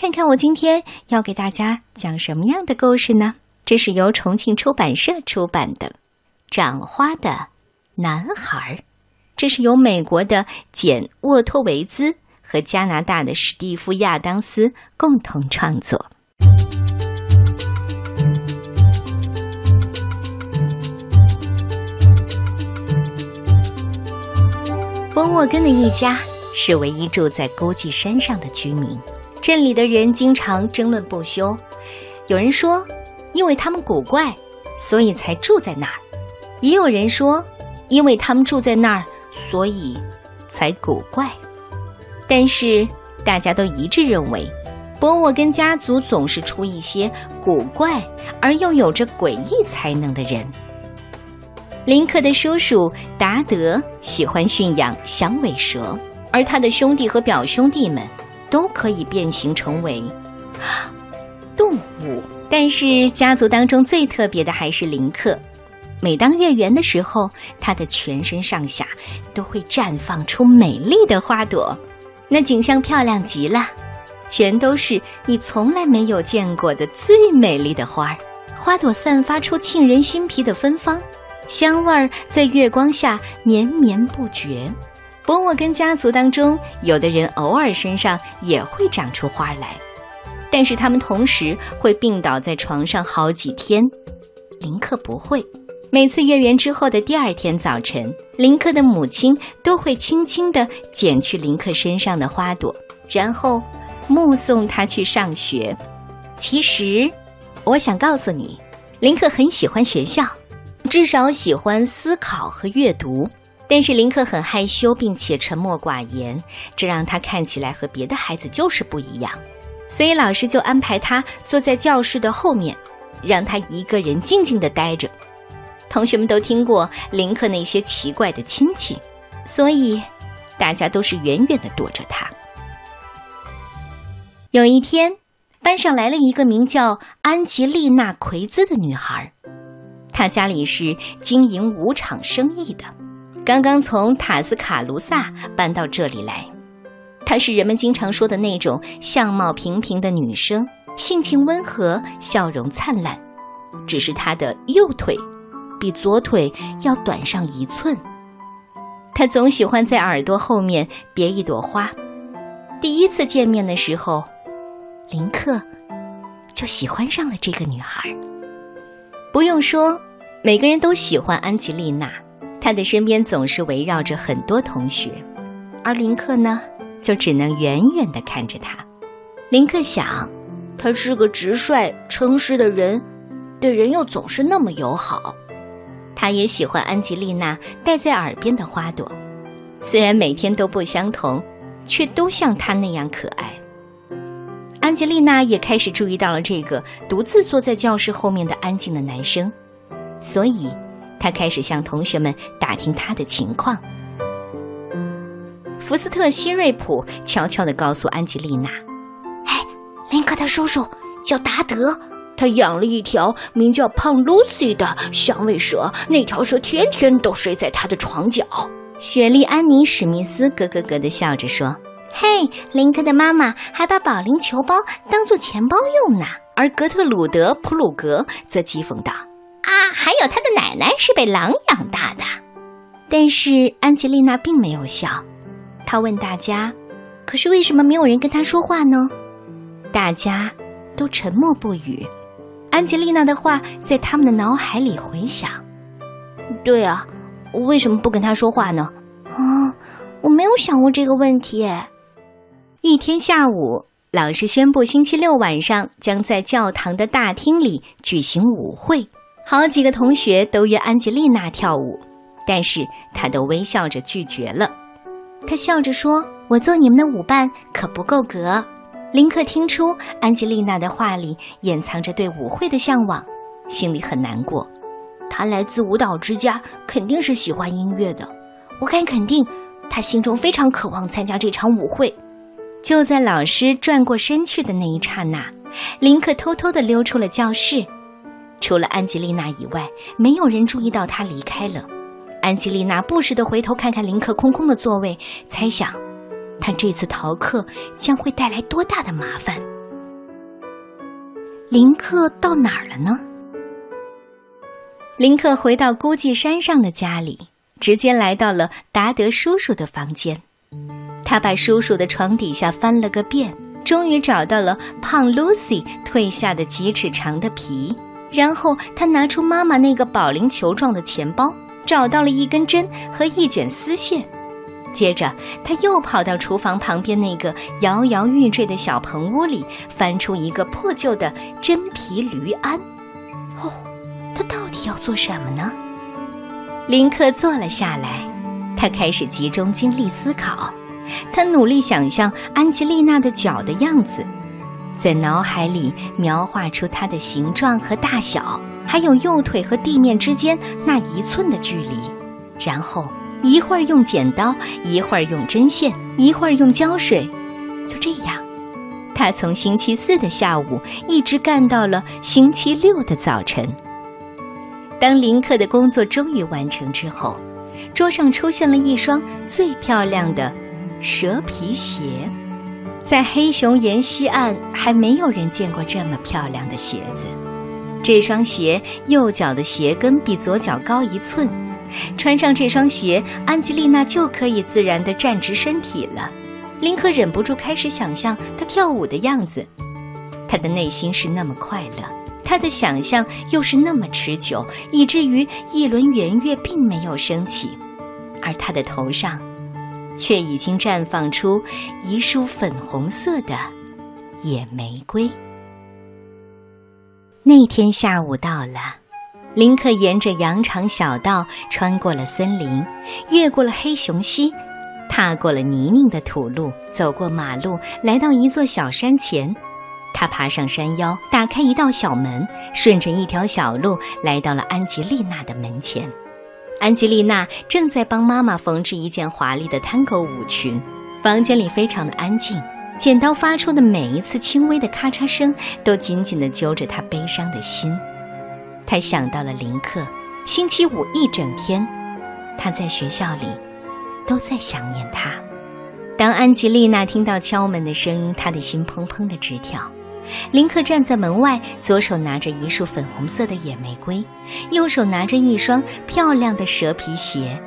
看看我今天要给大家讲什么样的故事呢？这是由重庆出版社出版的《长花的男孩》，这是由美国的简沃托维兹和加拿大的史蒂夫亚当斯共同创作。波沃根的一家是唯一住在孤寂山上的居民，镇里的人经常争论不休。有人说，因为他们古怪，所以才住在那儿；也有人说，因为他们住在那儿，所以才古怪。但是大家都一致认为，波沃根家族总是出一些古怪而又有着诡异才能的人。林克的叔叔达德喜欢驯养响尾蛇，而他的兄弟和表兄弟们都可以变形成为动物。但是家族当中最特别的还是林克。每当月圆的时候，他的全身上下都会绽放出美丽的花朵，那景象漂亮极了，全都是你从来没有见过的最美丽的花儿。花朵散发出沁人心脾的芬芳。香味儿在月光下绵绵不绝。波沃根家族当中，有的人偶尔身上也会长出花来，但是他们同时会病倒在床上好几天。林克不会。每次月圆之后的第二天早晨，林克的母亲都会轻轻地剪去林克身上的花朵，然后目送他去上学。其实，我想告诉你，林克很喜欢学校。至少喜欢思考和阅读，但是林克很害羞，并且沉默寡言，这让他看起来和别的孩子就是不一样。所以老师就安排他坐在教室的后面，让他一个人静静地待着。同学们都听过林克那些奇怪的亲戚，所以大家都是远远地躲着他。有一天，班上来了一个名叫安吉丽娜·奎兹的女孩。她家里是经营舞场生意的，刚刚从塔斯卡卢萨搬到这里来。她是人们经常说的那种相貌平平的女生，性情温和，笑容灿烂。只是她的右腿比左腿要短上一寸。她总喜欢在耳朵后面别一朵花。第一次见面的时候，林克就喜欢上了这个女孩。不用说。每个人都喜欢安吉丽娜，她的身边总是围绕着很多同学，而林克呢，就只能远远地看着她。林克想，他是个直率、诚实的人，对人又总是那么友好。他也喜欢安吉丽娜戴在耳边的花朵，虽然每天都不相同，却都像她那样可爱。安吉丽娜也开始注意到了这个独自坐在教室后面的安静的男生。所以，他开始向同学们打听他的情况。福斯特·希瑞普悄悄地告诉安吉丽娜：“哎，林克的叔叔叫达德，他养了一条名叫胖 Lucy 的响尾蛇，那条蛇天天都睡在他的床角。”雪莉·安妮·史密斯咯咯咯地笑着说：“嘿，林克的妈妈还把保龄球包当做钱包用呢。”而格特鲁德·普鲁格则讥讽道。啊，还有他的奶奶是被狼养大的，但是安吉丽娜并没有笑。她问大家：“可是为什么没有人跟她说话呢？”大家都沉默不语。安吉丽娜的话在他们的脑海里回响：“对啊，我为什么不跟他说话呢？”啊，我没有想过这个问题。一天下午，老师宣布星期六晚上将在教堂的大厅里举行舞会。好几个同学都约安吉丽娜跳舞，但是她都微笑着拒绝了。她笑着说：“我做你们的舞伴可不够格。”林克听出安吉丽娜的话里掩藏着对舞会的向往，心里很难过。她来自舞蹈之家，肯定是喜欢音乐的。我敢肯定，她心中非常渴望参加这场舞会。就在老师转过身去的那一刹那，林克偷偷地溜出了教室。除了安吉丽娜以外，没有人注意到她离开了。安吉丽娜不时地回头看看林克空空的座位，猜想他这次逃课将会带来多大的麻烦。林克到哪儿了呢？林克回到孤寂山上的家里，直接来到了达德叔叔的房间。他把叔叔的床底下翻了个遍，终于找到了胖 Lucy 褪下的几尺长的皮。然后他拿出妈妈那个保龄球状的钱包，找到了一根针和一卷丝线。接着，他又跑到厨房旁边那个摇摇欲坠的小棚屋里，翻出一个破旧的真皮驴鞍。哦，他到底要做什么呢？林克坐了下来，他开始集中精力思考。他努力想象安吉丽娜的脚的样子，在脑海里描画出它的形状和大小，还有右腿和地面之间那一寸的距离，然后。一会儿用剪刀，一会儿用针线，一会儿用胶水，就这样，他从星期四的下午一直干到了星期六的早晨。当林克的工作终于完成之后，桌上出现了一双最漂亮的蛇皮鞋。在黑熊岩西岸，还没有人见过这么漂亮的鞋子。这双鞋右脚的鞋跟比左脚高一寸。穿上这双鞋，安吉丽娜就可以自然地站直身体了。林克忍不住开始想象她跳舞的样子，他的内心是那么快乐，他的想象又是那么持久，以至于一轮圆月并没有升起，而他的头上，却已经绽放出一束粉红色的野玫瑰。那天下午到了。林克沿着羊肠小道穿过了森林，越过了黑熊溪，踏过了泥泞的土路，走过马路，来到一座小山前。他爬上山腰，打开一道小门，顺着一条小路来到了安吉丽娜的门前。安吉丽娜正在帮妈妈缝制一件华丽的探戈舞裙。房间里非常的安静，剪刀发出的每一次轻微的咔嚓声，都紧紧地揪着她悲伤的心。他想到了林克，星期五一整天，他在学校里都在想念他。当安吉丽娜听到敲门的声音，她的心砰砰的直跳。林克站在门外，左手拿着一束粉红色的野玫瑰，右手拿着一双漂亮的蛇皮鞋。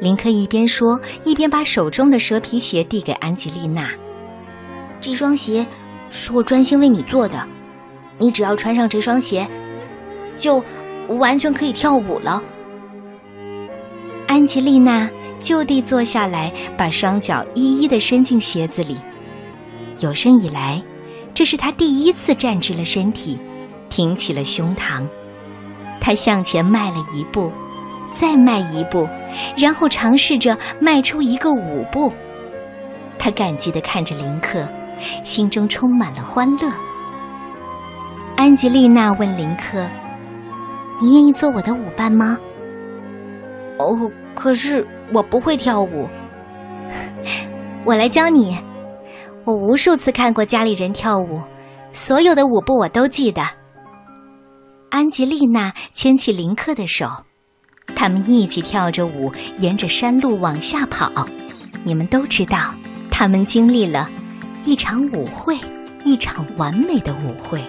林克一边说，一边把手中的蛇皮鞋递给安吉丽娜：“这双鞋是我专心为你做的，你只要穿上这双鞋。”就完全可以跳舞了。安吉丽娜就地坐下来，把双脚一一的伸进鞋子里。有生以来，这是他第一次站直了身体，挺起了胸膛。他向前迈了一步，再迈一步，然后尝试着迈出一个舞步。他感激的看着林克，心中充满了欢乐。安吉丽娜问林克。你愿意做我的舞伴吗？哦，可是我不会跳舞。我来教你。我无数次看过家里人跳舞，所有的舞步我都记得。安吉丽娜牵起林克的手，他们一起跳着舞，沿着山路往下跑。你们都知道，他们经历了一场舞会，一场完美的舞会。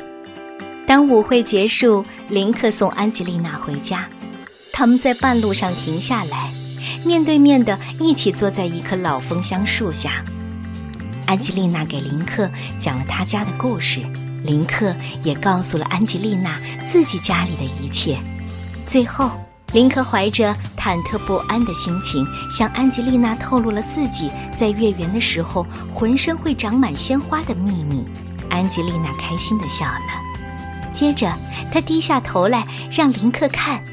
当舞会结束，林克送安吉丽娜回家，他们在半路上停下来，面对面的一起坐在一棵老枫香树下。安吉丽娜给林克讲了他家的故事，林克也告诉了安吉丽娜自己家里的一切。最后，林克怀着忐忑不安的心情向安吉丽娜透露了自己在月圆的时候浑身会长满鲜花的秘密。安吉丽娜开心的笑了。接着，她低下头来让林克看，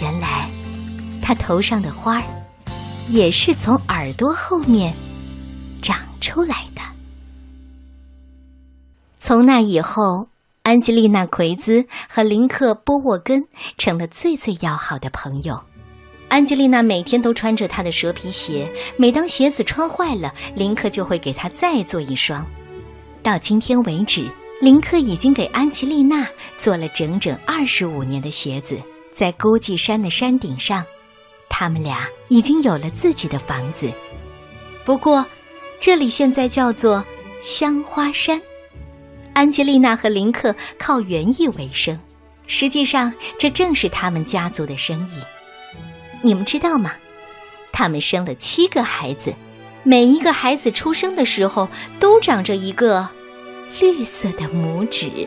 原来他头上的花儿也是从耳朵后面长出来的。从那以后，安吉丽娜·奎兹和林克·波沃根成了最最要好的朋友。安吉丽娜每天都穿着她的蛇皮鞋，每当鞋子穿坏了，林克就会给她再做一双。到今天为止。林克已经给安吉丽娜做了整整二十五年的鞋子，在孤寂山的山顶上，他们俩已经有了自己的房子。不过，这里现在叫做香花山。安吉丽娜和林克靠园艺为生，实际上这正是他们家族的生意。你们知道吗？他们生了七个孩子，每一个孩子出生的时候都长着一个绿色的拇指。